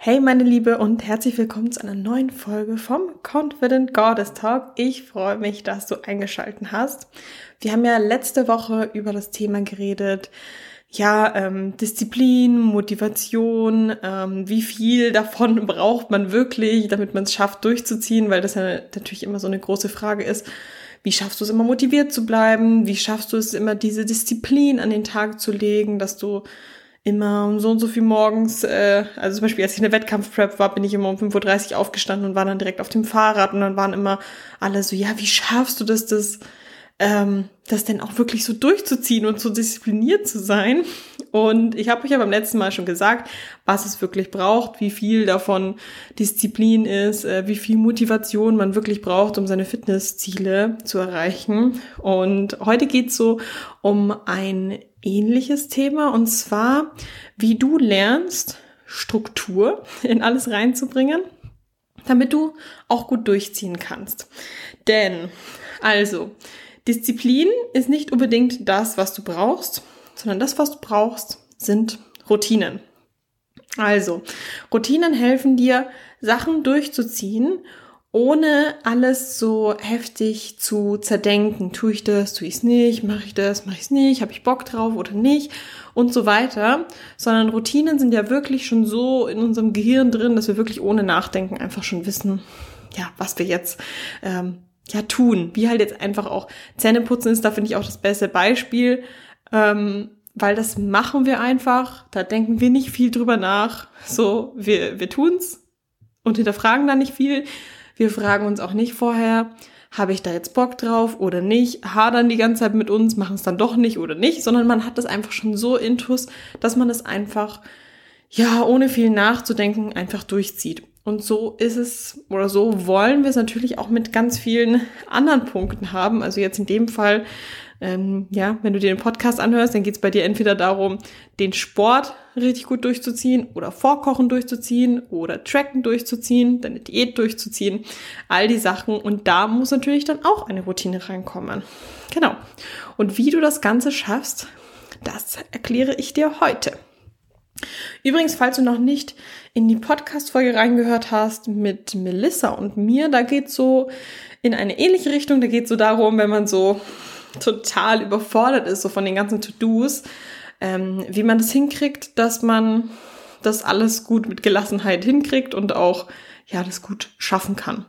Hey meine Liebe und herzlich willkommen zu einer neuen Folge vom Confident Goddess Talk. Ich freue mich, dass du eingeschalten hast. Wir haben ja letzte Woche über das Thema geredet, ja, ähm, Disziplin, Motivation, ähm, wie viel davon braucht man wirklich, damit man es schafft durchzuziehen, weil das ja natürlich immer so eine große Frage ist. Wie schaffst du es immer motiviert zu bleiben? Wie schaffst du es immer diese Disziplin an den Tag zu legen, dass du immer um so und so viel morgens, äh, also zum Beispiel als ich in der Wettkampfprep war, bin ich immer um 5.30 Uhr aufgestanden und war dann direkt auf dem Fahrrad und dann waren immer alle so, ja, wie schaffst du das, das, ähm, das denn auch wirklich so durchzuziehen und so diszipliniert zu sein? Und ich habe euch ja beim letzten Mal schon gesagt, was es wirklich braucht, wie viel davon Disziplin ist, äh, wie viel Motivation man wirklich braucht, um seine Fitnessziele zu erreichen. Und heute geht's so um ein ähnliches Thema und zwar, wie du lernst, Struktur in alles reinzubringen, damit du auch gut durchziehen kannst. Denn, also, Disziplin ist nicht unbedingt das, was du brauchst, sondern das, was du brauchst, sind Routinen. Also, Routinen helfen dir, Sachen durchzuziehen ohne alles so heftig zu zerdenken. Tue ich das, tue ich es nicht, mache ich das, mache ich es nicht, habe ich Bock drauf oder nicht und so weiter. Sondern Routinen sind ja wirklich schon so in unserem Gehirn drin, dass wir wirklich ohne Nachdenken einfach schon wissen, ja, was wir jetzt ähm, ja tun. Wie halt jetzt einfach auch Zähneputzen ist, da finde ich auch das beste Beispiel. Ähm, weil das machen wir einfach, da denken wir nicht viel drüber nach. So, wir, wir tun's und hinterfragen da nicht viel. Wir fragen uns auch nicht vorher, habe ich da jetzt Bock drauf oder nicht, hadern die ganze Zeit mit uns, machen es dann doch nicht oder nicht, sondern man hat das einfach schon so intus, dass man es einfach, ja, ohne viel nachzudenken, einfach durchzieht. Und so ist es, oder so wollen wir es natürlich auch mit ganz vielen anderen Punkten haben. Also jetzt in dem Fall ähm, ja, wenn du dir den Podcast anhörst, dann geht es bei dir entweder darum, den Sport richtig gut durchzuziehen oder Vorkochen durchzuziehen oder Tracken durchzuziehen, deine Diät durchzuziehen, all die Sachen. Und da muss natürlich dann auch eine Routine reinkommen. Genau. Und wie du das Ganze schaffst, das erkläre ich dir heute. Übrigens, falls du noch nicht in die Podcast-Folge reingehört hast mit Melissa und mir, da geht so in eine ähnliche Richtung. Da geht so darum, wenn man so total überfordert ist, so von den ganzen To-Dos, ähm, wie man das hinkriegt, dass man das alles gut mit Gelassenheit hinkriegt und auch, ja, das gut schaffen kann.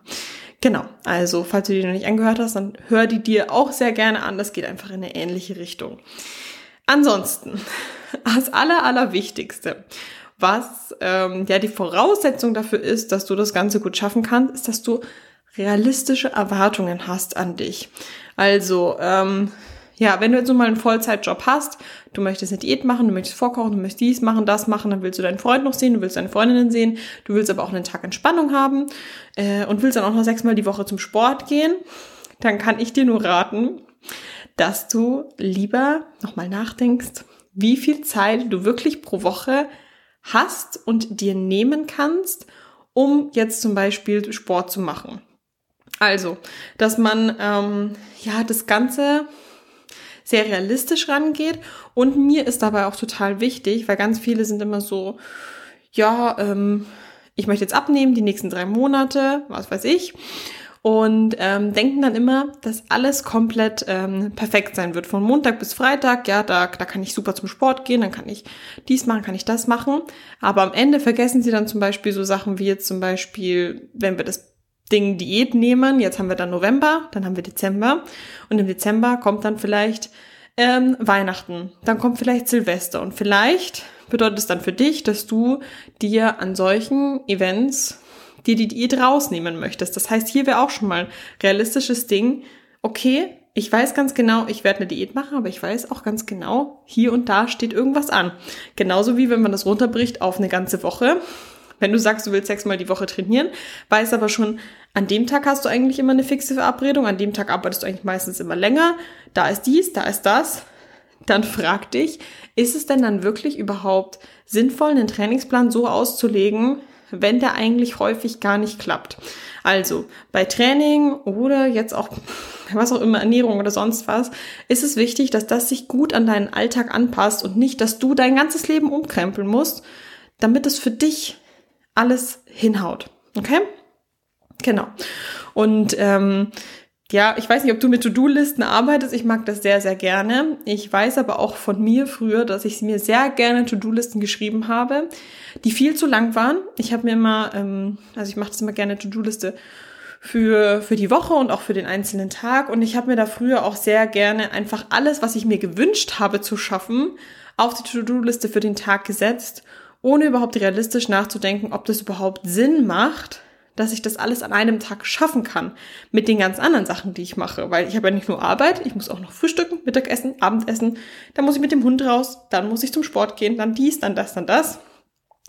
Genau, also falls du die noch nicht angehört hast, dann hör die dir auch sehr gerne an. Das geht einfach in eine ähnliche Richtung. Ansonsten, das Aller, Allerwichtigste, was ähm, ja die Voraussetzung dafür ist, dass du das Ganze gut schaffen kannst, ist, dass du realistische Erwartungen hast an dich. Also, ähm, ja, wenn du jetzt nun mal einen Vollzeitjob hast, du möchtest eine Diät machen, du möchtest vorkochen, du möchtest dies machen, das machen, dann willst du deinen Freund noch sehen, du willst deine Freundinnen sehen, du willst aber auch einen Tag Entspannung haben äh, und willst dann auch noch sechsmal die Woche zum Sport gehen, dann kann ich dir nur raten, dass du lieber nochmal nachdenkst, wie viel Zeit du wirklich pro Woche hast und dir nehmen kannst, um jetzt zum Beispiel Sport zu machen. Also, dass man ähm, ja das Ganze sehr realistisch rangeht und mir ist dabei auch total wichtig, weil ganz viele sind immer so, ja, ähm, ich möchte jetzt abnehmen, die nächsten drei Monate, was weiß ich. Und ähm, denken dann immer, dass alles komplett ähm, perfekt sein wird. Von Montag bis Freitag, ja, da, da kann ich super zum Sport gehen, dann kann ich dies machen, kann ich das machen. Aber am Ende vergessen sie dann zum Beispiel so Sachen wie jetzt zum Beispiel, wenn wir das Ding Diät nehmen. Jetzt haben wir dann November, dann haben wir Dezember und im Dezember kommt dann vielleicht ähm, Weihnachten, dann kommt vielleicht Silvester und vielleicht bedeutet es dann für dich, dass du dir an solchen Events dir die Diät rausnehmen möchtest. Das heißt, hier wäre auch schon mal realistisches Ding. Okay, ich weiß ganz genau, ich werde eine Diät machen, aber ich weiß auch ganz genau, hier und da steht irgendwas an. Genauso wie wenn man das runterbricht auf eine ganze Woche. Wenn du sagst, du willst sechsmal die Woche trainieren, weißt aber schon, an dem Tag hast du eigentlich immer eine fixe Verabredung, an dem Tag arbeitest du eigentlich meistens immer länger, da ist dies, da ist das. Dann frag dich, ist es denn dann wirklich überhaupt sinnvoll, einen Trainingsplan so auszulegen, wenn der eigentlich häufig gar nicht klappt? Also bei Training oder jetzt auch was auch immer, Ernährung oder sonst was, ist es wichtig, dass das sich gut an deinen Alltag anpasst und nicht, dass du dein ganzes Leben umkrempeln musst, damit es für dich alles hinhaut. Okay? Genau. Und ähm, ja, ich weiß nicht, ob du mit To-Do-Listen arbeitest. Ich mag das sehr, sehr gerne. Ich weiß aber auch von mir früher, dass ich mir sehr gerne To-Do-Listen geschrieben habe, die viel zu lang waren. Ich habe mir immer, ähm, also ich mache das immer gerne To-Do-Liste für, für die Woche und auch für den einzelnen Tag. Und ich habe mir da früher auch sehr gerne einfach alles, was ich mir gewünscht habe zu schaffen, auf die To-Do-Liste für den Tag gesetzt, ohne überhaupt realistisch nachzudenken, ob das überhaupt Sinn macht, dass ich das alles an einem Tag schaffen kann mit den ganz anderen Sachen, die ich mache. Weil ich habe ja nicht nur Arbeit, ich muss auch noch frühstücken, Mittagessen, Abendessen, dann muss ich mit dem Hund raus, dann muss ich zum Sport gehen, dann dies, dann das, dann das.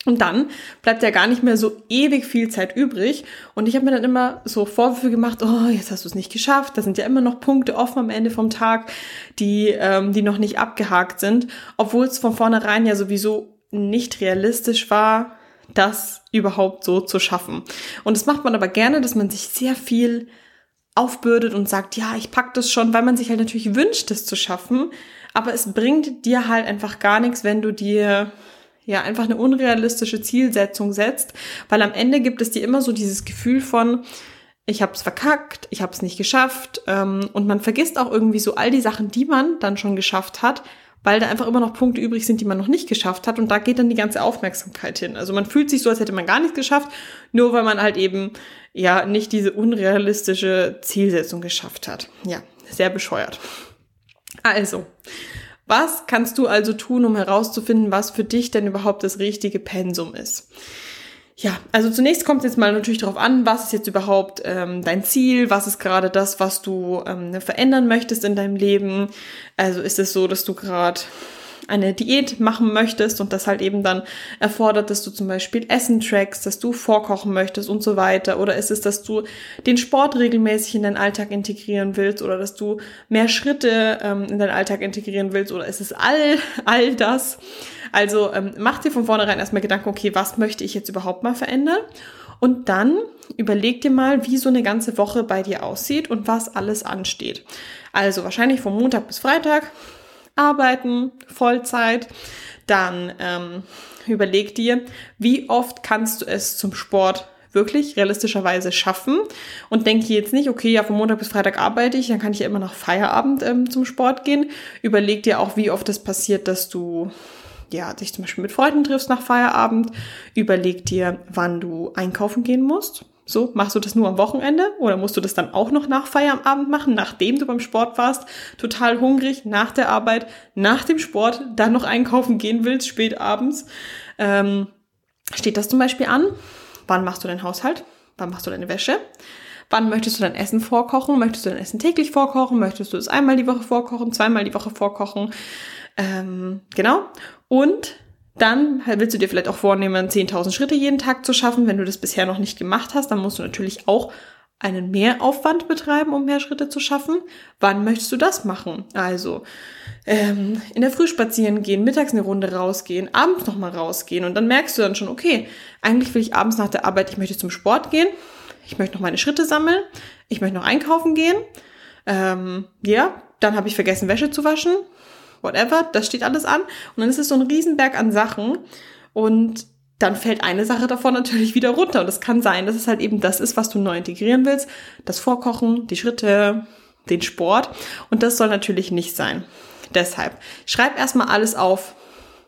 Und dann bleibt ja gar nicht mehr so ewig viel Zeit übrig. Und ich habe mir dann immer so Vorwürfe gemacht, oh, jetzt hast du es nicht geschafft. Da sind ja immer noch Punkte offen am Ende vom Tag, die, ähm, die noch nicht abgehakt sind. Obwohl es von vornherein ja sowieso nicht realistisch war, das überhaupt so zu schaffen. Und das macht man aber gerne, dass man sich sehr viel aufbürdet und sagt, ja, ich pack das schon, weil man sich halt natürlich wünscht, das zu schaffen. Aber es bringt dir halt einfach gar nichts, wenn du dir ja einfach eine unrealistische Zielsetzung setzt, weil am Ende gibt es dir immer so dieses Gefühl von, ich habe es verkackt, ich habe es nicht geschafft ähm, und man vergisst auch irgendwie so all die Sachen, die man dann schon geschafft hat, weil da einfach immer noch Punkte übrig sind, die man noch nicht geschafft hat und da geht dann die ganze Aufmerksamkeit hin. Also man fühlt sich so, als hätte man gar nichts geschafft, nur weil man halt eben ja nicht diese unrealistische Zielsetzung geschafft hat. Ja, sehr bescheuert. Also, was kannst du also tun, um herauszufinden, was für dich denn überhaupt das richtige Pensum ist? Ja, also zunächst kommt es jetzt mal natürlich darauf an, was ist jetzt überhaupt ähm, dein Ziel, was ist gerade das, was du ähm, verändern möchtest in deinem Leben. Also ist es so, dass du gerade eine Diät machen möchtest und das halt eben dann erfordert, dass du zum Beispiel Essen trackst, dass du vorkochen möchtest und so weiter? Oder ist es, dass du den Sport regelmäßig in deinen Alltag integrieren willst oder dass du mehr Schritte ähm, in deinen Alltag integrieren willst oder ist es all, all das? Also ähm, mach dir von vornherein erstmal Gedanken, okay, was möchte ich jetzt überhaupt mal verändern? Und dann überleg dir mal, wie so eine ganze Woche bei dir aussieht und was alles ansteht. Also wahrscheinlich vom Montag bis Freitag arbeiten, Vollzeit. Dann ähm, überleg dir, wie oft kannst du es zum Sport wirklich realistischerweise schaffen und denke jetzt nicht, okay, ja, von Montag bis Freitag arbeite ich, dann kann ich ja immer nach Feierabend ähm, zum Sport gehen. Überleg dir auch, wie oft es passiert, dass du ja, dich zum Beispiel mit Freunden triffst nach Feierabend. Überleg dir, wann du einkaufen gehen musst. So, machst du das nur am Wochenende oder musst du das dann auch noch nach Feierabend machen, nachdem du beim Sport warst, total hungrig, nach der Arbeit, nach dem Sport, dann noch einkaufen gehen willst, spät abends? Ähm, steht das zum Beispiel an? Wann machst du deinen Haushalt? Wann machst du deine Wäsche? Wann möchtest du dein Essen vorkochen? Möchtest du dein Essen täglich vorkochen? Möchtest du es einmal die Woche vorkochen? Zweimal die Woche vorkochen? Ähm, genau. Und dann willst du dir vielleicht auch vornehmen, 10.000 Schritte jeden Tag zu schaffen. Wenn du das bisher noch nicht gemacht hast, dann musst du natürlich auch einen Mehraufwand betreiben, um mehr Schritte zu schaffen. Wann möchtest du das machen? Also ähm, in der Früh spazieren gehen, mittags eine Runde rausgehen, abends nochmal rausgehen und dann merkst du dann schon, okay, eigentlich will ich abends nach der Arbeit, ich möchte zum Sport gehen, ich möchte noch meine Schritte sammeln, ich möchte noch einkaufen gehen. Ähm, ja, dann habe ich vergessen, Wäsche zu waschen whatever, das steht alles an. Und dann ist es so ein Riesenberg an Sachen. Und dann fällt eine Sache davon natürlich wieder runter. Und es kann sein, dass es halt eben das ist, was du neu integrieren willst. Das Vorkochen, die Schritte, den Sport. Und das soll natürlich nicht sein. Deshalb schreib erstmal alles auf,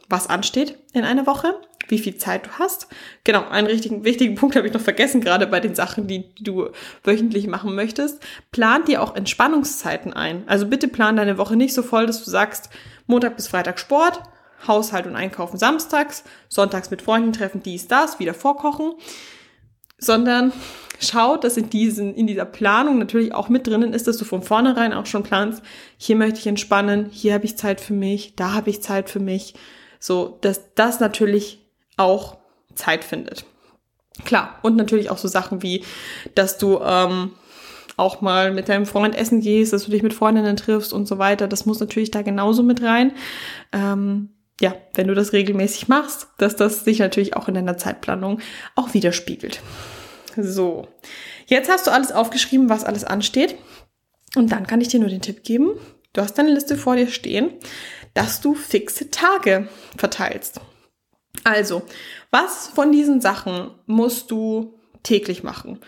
was ansteht in einer Woche, wie viel Zeit du hast. Genau, einen richtigen, wichtigen Punkt habe ich noch vergessen, gerade bei den Sachen, die, du wöchentlich machen möchtest. Plan dir auch Entspannungszeiten ein. Also bitte plan deine Woche nicht so voll, dass du sagst, Montag bis Freitag Sport, Haushalt und Einkaufen samstags, sonntags mit Freunden treffen, dies, das, wieder vorkochen, sondern schau, dass in diesen, in dieser Planung natürlich auch mit drinnen ist, dass du von vornherein auch schon planst, hier möchte ich entspannen, hier habe ich Zeit für mich, da habe ich Zeit für mich, so, dass das natürlich auch Zeit findet. Klar, und natürlich auch so Sachen wie, dass du ähm, auch mal mit deinem Freund essen gehst, dass du dich mit Freundinnen triffst und so weiter. Das muss natürlich da genauso mit rein. Ähm, ja, wenn du das regelmäßig machst, dass das sich natürlich auch in deiner Zeitplanung auch widerspiegelt. So, jetzt hast du alles aufgeschrieben, was alles ansteht. Und dann kann ich dir nur den Tipp geben, du hast deine Liste vor dir stehen dass du fixe Tage verteilst. Also, was von diesen Sachen musst du täglich machen?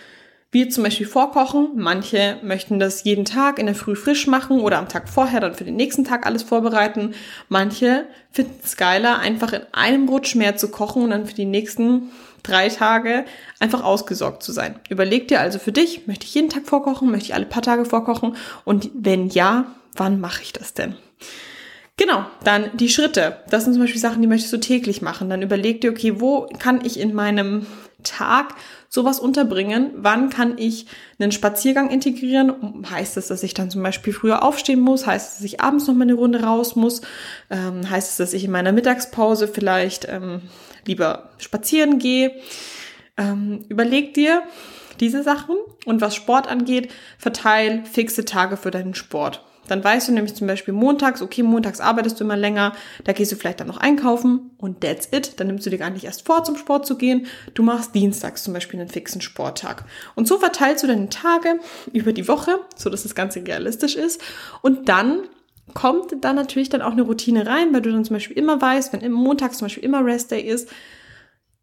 Wie zum Beispiel vorkochen. Manche möchten das jeden Tag in der Früh frisch machen oder am Tag vorher dann für den nächsten Tag alles vorbereiten. Manche finden es geiler, einfach in einem Rutsch mehr zu kochen und dann für die nächsten drei Tage einfach ausgesorgt zu sein. Überleg dir also für dich, möchte ich jeden Tag vorkochen, möchte ich alle paar Tage vorkochen und wenn ja, wann mache ich das denn? Genau, dann die Schritte. Das sind zum Beispiel Sachen, die möchtest du täglich machen. Dann überleg dir, okay, wo kann ich in meinem Tag sowas unterbringen? Wann kann ich einen Spaziergang integrieren? Heißt es, dass ich dann zum Beispiel früher aufstehen muss? Heißt es, dass ich abends noch mal eine Runde raus muss? Ähm, heißt es, dass ich in meiner Mittagspause vielleicht ähm, lieber spazieren gehe? Ähm, überleg dir diese Sachen und was Sport angeht, verteil fixe Tage für deinen Sport. Dann weißt du nämlich zum Beispiel montags, okay, montags arbeitest du immer länger, da gehst du vielleicht dann noch einkaufen und that's it. Dann nimmst du dir gar nicht erst vor, zum Sport zu gehen. Du machst dienstags zum Beispiel einen fixen Sporttag. Und so verteilst du deine Tage über die Woche, so dass das Ganze realistisch ist. Und dann kommt da natürlich dann auch eine Routine rein, weil du dann zum Beispiel immer weißt, wenn montags zum Beispiel immer Rest Day ist,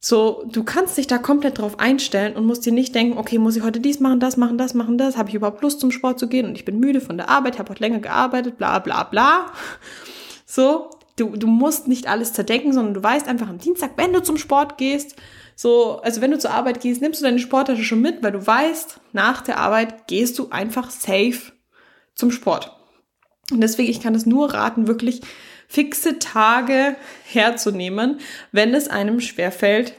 so, du kannst dich da komplett drauf einstellen und musst dir nicht denken, okay, muss ich heute dies machen, das machen, das machen, das, habe ich überhaupt Lust zum Sport zu gehen und ich bin müde von der Arbeit, habe heute länger gearbeitet, bla bla bla. So, du, du musst nicht alles zerdenken, sondern du weißt einfach am Dienstag, wenn du zum Sport gehst, so, also wenn du zur Arbeit gehst, nimmst du deine Sporttasche schon mit, weil du weißt, nach der Arbeit gehst du einfach safe zum Sport. Und deswegen, ich kann es nur raten, wirklich fixe Tage herzunehmen, wenn es einem schwerfällt,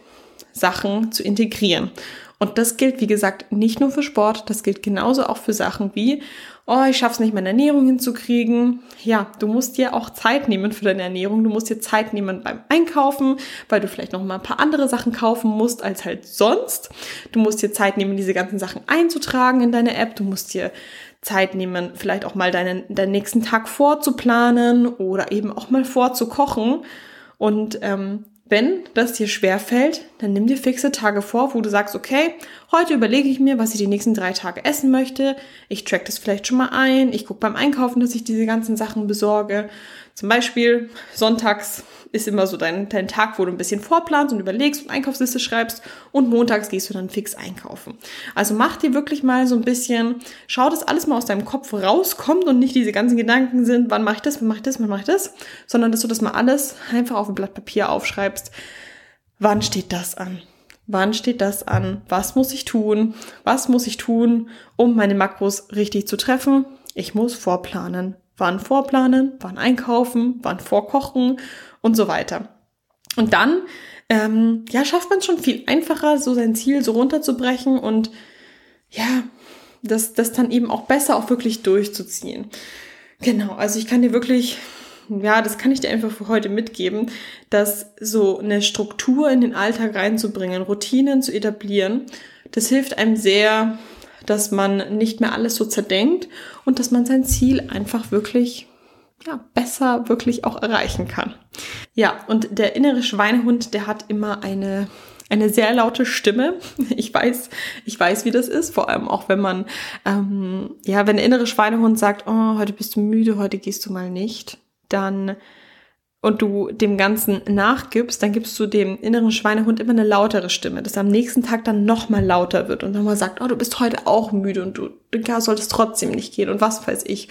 Sachen zu integrieren. Und das gilt, wie gesagt, nicht nur für Sport, das gilt genauso auch für Sachen wie, oh, ich schaff's nicht, meine Ernährung hinzukriegen. Ja, du musst dir auch Zeit nehmen für deine Ernährung. Du musst dir Zeit nehmen beim Einkaufen, weil du vielleicht noch mal ein paar andere Sachen kaufen musst als halt sonst. Du musst dir Zeit nehmen, diese ganzen Sachen einzutragen in deine App. Du musst dir Zeit nehmen, vielleicht auch mal deinen, deinen nächsten Tag vorzuplanen oder eben auch mal vorzukochen. Und ähm, wenn das dir schwer fällt, dann nimm dir fixe Tage vor, wo du sagst, okay, heute überlege ich mir, was ich die nächsten drei Tage essen möchte. Ich track das vielleicht schon mal ein. Ich gucke beim Einkaufen, dass ich diese ganzen Sachen besorge. Zum Beispiel sonntags ist immer so dein, dein Tag, wo du ein bisschen vorplanst und überlegst und Einkaufsliste schreibst und montags gehst du dann fix einkaufen. Also mach dir wirklich mal so ein bisschen, schau, dass alles mal aus deinem Kopf rauskommt und nicht diese ganzen Gedanken sind, wann mache ich das, wann mache ich das, wann mache ich das, sondern dass du das mal alles einfach auf ein Blatt Papier aufschreibst. Wann steht das an? Wann steht das an? Was muss ich tun? Was muss ich tun, um meine Makros richtig zu treffen? Ich muss vorplanen. Wann vorplanen? Wann einkaufen? Wann vorkochen? und so weiter. Und dann, ähm, ja, schafft man es schon viel einfacher, so sein Ziel so runterzubrechen und ja, das, das dann eben auch besser auch wirklich durchzuziehen. Genau, also ich kann dir wirklich, ja, das kann ich dir einfach für heute mitgeben, dass so eine Struktur in den Alltag reinzubringen, Routinen zu etablieren, das hilft einem sehr, dass man nicht mehr alles so zerdenkt und dass man sein Ziel einfach wirklich ja, besser wirklich auch erreichen kann. Ja, und der innere Schweinehund, der hat immer eine eine sehr laute Stimme. Ich weiß, ich weiß, wie das ist. Vor allem auch, wenn man, ähm, ja, wenn der innere Schweinehund sagt, oh, heute bist du müde, heute gehst du mal nicht, dann und du dem Ganzen nachgibst, dann gibst du dem inneren Schweinehund immer eine lautere Stimme, dass er am nächsten Tag dann noch mal lauter wird und nochmal sagt, oh, du bist heute auch müde und du, du solltest trotzdem nicht gehen und was weiß ich.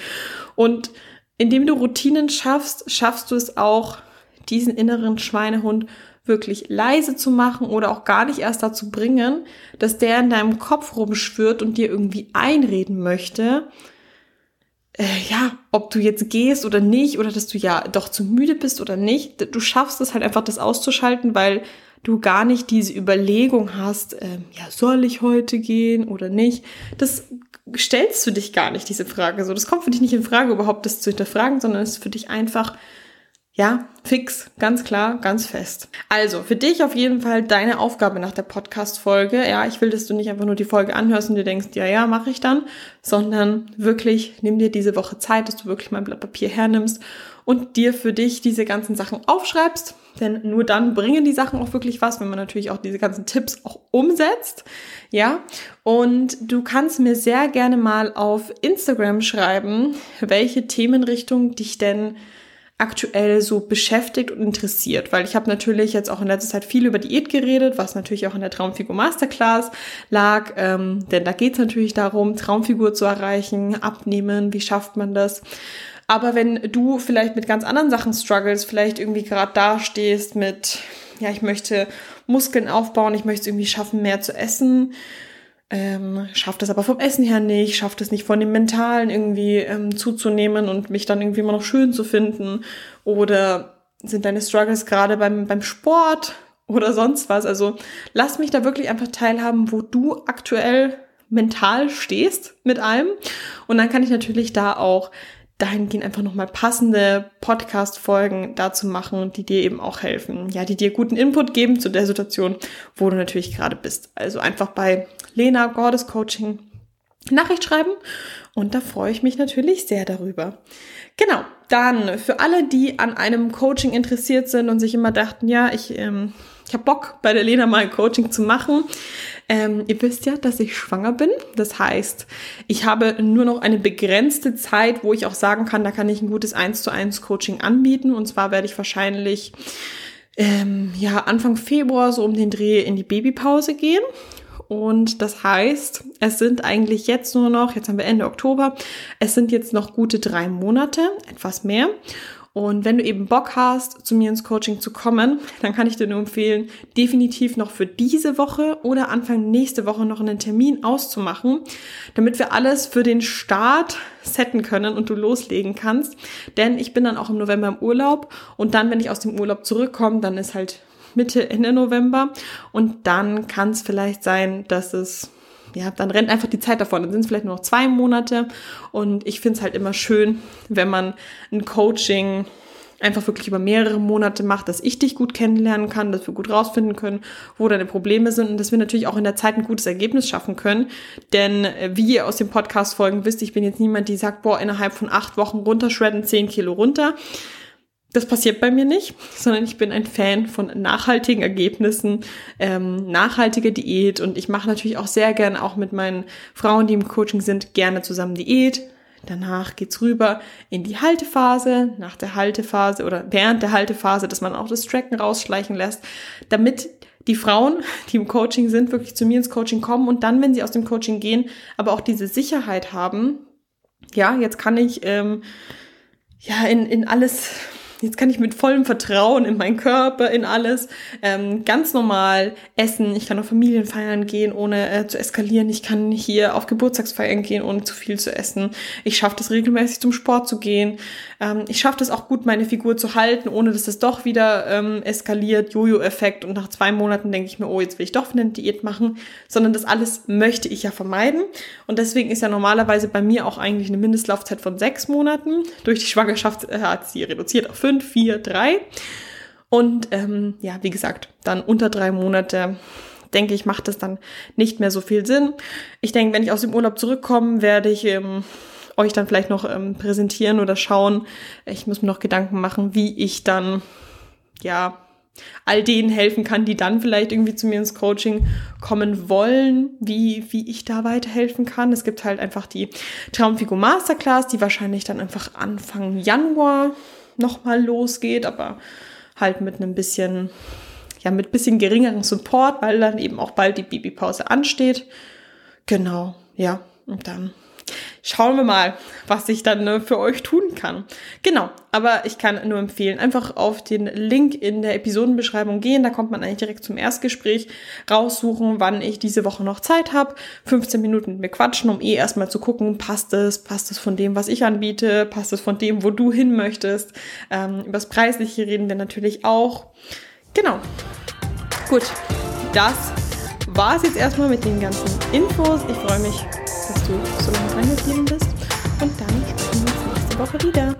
Und indem du Routinen schaffst, schaffst du es auch, diesen inneren Schweinehund wirklich leise zu machen oder auch gar nicht erst dazu bringen, dass der in deinem Kopf rumschwirrt und dir irgendwie einreden möchte, äh, ja, ob du jetzt gehst oder nicht oder dass du ja doch zu müde bist oder nicht. Du schaffst es halt einfach, das auszuschalten, weil du gar nicht diese Überlegung hast, äh, ja, soll ich heute gehen oder nicht. Das stellst du dich gar nicht, diese Frage. So, das kommt für dich nicht in Frage, überhaupt das zu hinterfragen, sondern es ist für dich einfach, ja, fix, ganz klar, ganz fest. Also, für dich auf jeden Fall deine Aufgabe nach der Podcast-Folge. Ja, ich will, dass du nicht einfach nur die Folge anhörst und dir denkst, ja, ja, mache ich dann, sondern wirklich nimm dir diese Woche Zeit, dass du wirklich mal ein Blatt Papier hernimmst und dir für dich diese ganzen Sachen aufschreibst. Denn nur dann bringen die Sachen auch wirklich was, wenn man natürlich auch diese ganzen Tipps auch umsetzt. Ja, und du kannst mir sehr gerne mal auf Instagram schreiben, welche Themenrichtung dich denn aktuell so beschäftigt und interessiert, weil ich habe natürlich jetzt auch in letzter Zeit viel über Diät geredet, was natürlich auch in der Traumfigur Masterclass lag, ähm, denn da geht es natürlich darum, Traumfigur zu erreichen, abnehmen, wie schafft man das. Aber wenn du vielleicht mit ganz anderen Sachen struggles, vielleicht irgendwie gerade dastehst mit, ja, ich möchte Muskeln aufbauen, ich möchte es irgendwie schaffen, mehr zu essen, ähm, schafft es aber vom Essen her nicht, schafft es nicht von dem Mentalen irgendwie ähm, zuzunehmen und mich dann irgendwie immer noch schön zu finden. Oder sind deine Struggles gerade beim, beim Sport oder sonst was? Also lass mich da wirklich einfach teilhaben, wo du aktuell mental stehst mit allem. Und dann kann ich natürlich da auch dahingehend einfach nochmal passende Podcast-Folgen dazu machen, die dir eben auch helfen. Ja, die dir guten Input geben zu der Situation, wo du natürlich gerade bist. Also einfach bei Lena Gordes Coaching Nachricht schreiben und da freue ich mich natürlich sehr darüber. Genau, dann für alle, die an einem Coaching interessiert sind und sich immer dachten, ja, ich, ähm, ich habe Bock, bei der Lena mal ein Coaching zu machen. Ähm, ihr wisst ja, dass ich schwanger bin. Das heißt, ich habe nur noch eine begrenzte Zeit, wo ich auch sagen kann, da kann ich ein gutes 1 zu 1 Coaching anbieten. Und zwar werde ich wahrscheinlich ähm, ja, Anfang Februar so um den Dreh in die Babypause gehen. Und das heißt, es sind eigentlich jetzt nur noch, jetzt haben wir Ende Oktober, es sind jetzt noch gute drei Monate, etwas mehr. Und wenn du eben Bock hast, zu mir ins Coaching zu kommen, dann kann ich dir nur empfehlen, definitiv noch für diese Woche oder Anfang nächste Woche noch einen Termin auszumachen, damit wir alles für den Start setten können und du loslegen kannst. Denn ich bin dann auch im November im Urlaub und dann, wenn ich aus dem Urlaub zurückkomme, dann ist halt Mitte, Ende November und dann kann es vielleicht sein, dass es ja, dann rennt einfach die Zeit davon. Dann sind es vielleicht nur noch zwei Monate. Und ich finde es halt immer schön, wenn man ein Coaching einfach wirklich über mehrere Monate macht, dass ich dich gut kennenlernen kann, dass wir gut rausfinden können, wo deine Probleme sind und dass wir natürlich auch in der Zeit ein gutes Ergebnis schaffen können. Denn äh, wie ihr aus den Podcast-Folgen wisst, ich bin jetzt niemand, die sagt, boah, innerhalb von acht Wochen runterschredden, zehn Kilo runter. Das passiert bei mir nicht, sondern ich bin ein Fan von nachhaltigen Ergebnissen, ähm, nachhaltige Diät und ich mache natürlich auch sehr gerne auch mit meinen Frauen, die im Coaching sind, gerne zusammen Diät. Danach geht's rüber in die Haltephase, nach der Haltephase oder während der Haltephase, dass man auch das Tracken rausschleichen lässt, damit die Frauen, die im Coaching sind, wirklich zu mir ins Coaching kommen und dann, wenn sie aus dem Coaching gehen, aber auch diese Sicherheit haben, ja, jetzt kann ich ähm, ja in, in alles jetzt kann ich mit vollem Vertrauen in meinen Körper, in alles, ähm, ganz normal essen. Ich kann auf Familienfeiern gehen, ohne äh, zu eskalieren. Ich kann hier auf Geburtstagsfeiern gehen, ohne zu viel zu essen. Ich schaffe das regelmäßig zum Sport zu gehen. Ähm, ich schaffe das auch gut, meine Figur zu halten, ohne dass das doch wieder ähm, eskaliert, Jojo-Effekt. Und nach zwei Monaten denke ich mir, oh, jetzt will ich doch eine Diät machen. Sondern das alles möchte ich ja vermeiden. Und deswegen ist ja normalerweise bei mir auch eigentlich eine Mindestlaufzeit von sechs Monaten. Durch die Schwangerschaft äh, hat sie reduziert auf fünf fünf, vier, drei. Und ähm, ja, wie gesagt, dann unter drei Monate, denke ich, macht das dann nicht mehr so viel Sinn. Ich denke, wenn ich aus dem Urlaub zurückkomme, werde ich ähm, euch dann vielleicht noch ähm, präsentieren oder schauen. Ich muss mir noch Gedanken machen, wie ich dann, ja, all denen helfen kann, die dann vielleicht irgendwie zu mir ins Coaching kommen wollen, wie, wie ich da weiterhelfen kann. Es gibt halt einfach die Traumfigur Masterclass, die wahrscheinlich dann einfach Anfang Januar nochmal losgeht, aber halt mit einem bisschen, ja, mit bisschen geringeren Support, weil dann eben auch bald die Babypause ansteht. Genau, ja, und dann schauen wir mal, was ich dann äh, für euch tun kann. Genau, aber ich kann nur empfehlen, einfach auf den Link in der Episodenbeschreibung gehen. Da kommt man eigentlich direkt zum Erstgespräch raussuchen, wann ich diese Woche noch Zeit habe. 15 Minuten mit mir quatschen, um eh erstmal zu gucken, passt es, passt es von dem, was ich anbiete, passt es von dem, wo du hin möchtest. Ähm, übers Preisliche reden wir natürlich auch. Genau. Gut, das war es jetzt erstmal mit den ganzen Infos. Ich freue mich, du so lange dran geblieben bist. Und dann sehen wir uns nächste Woche wieder.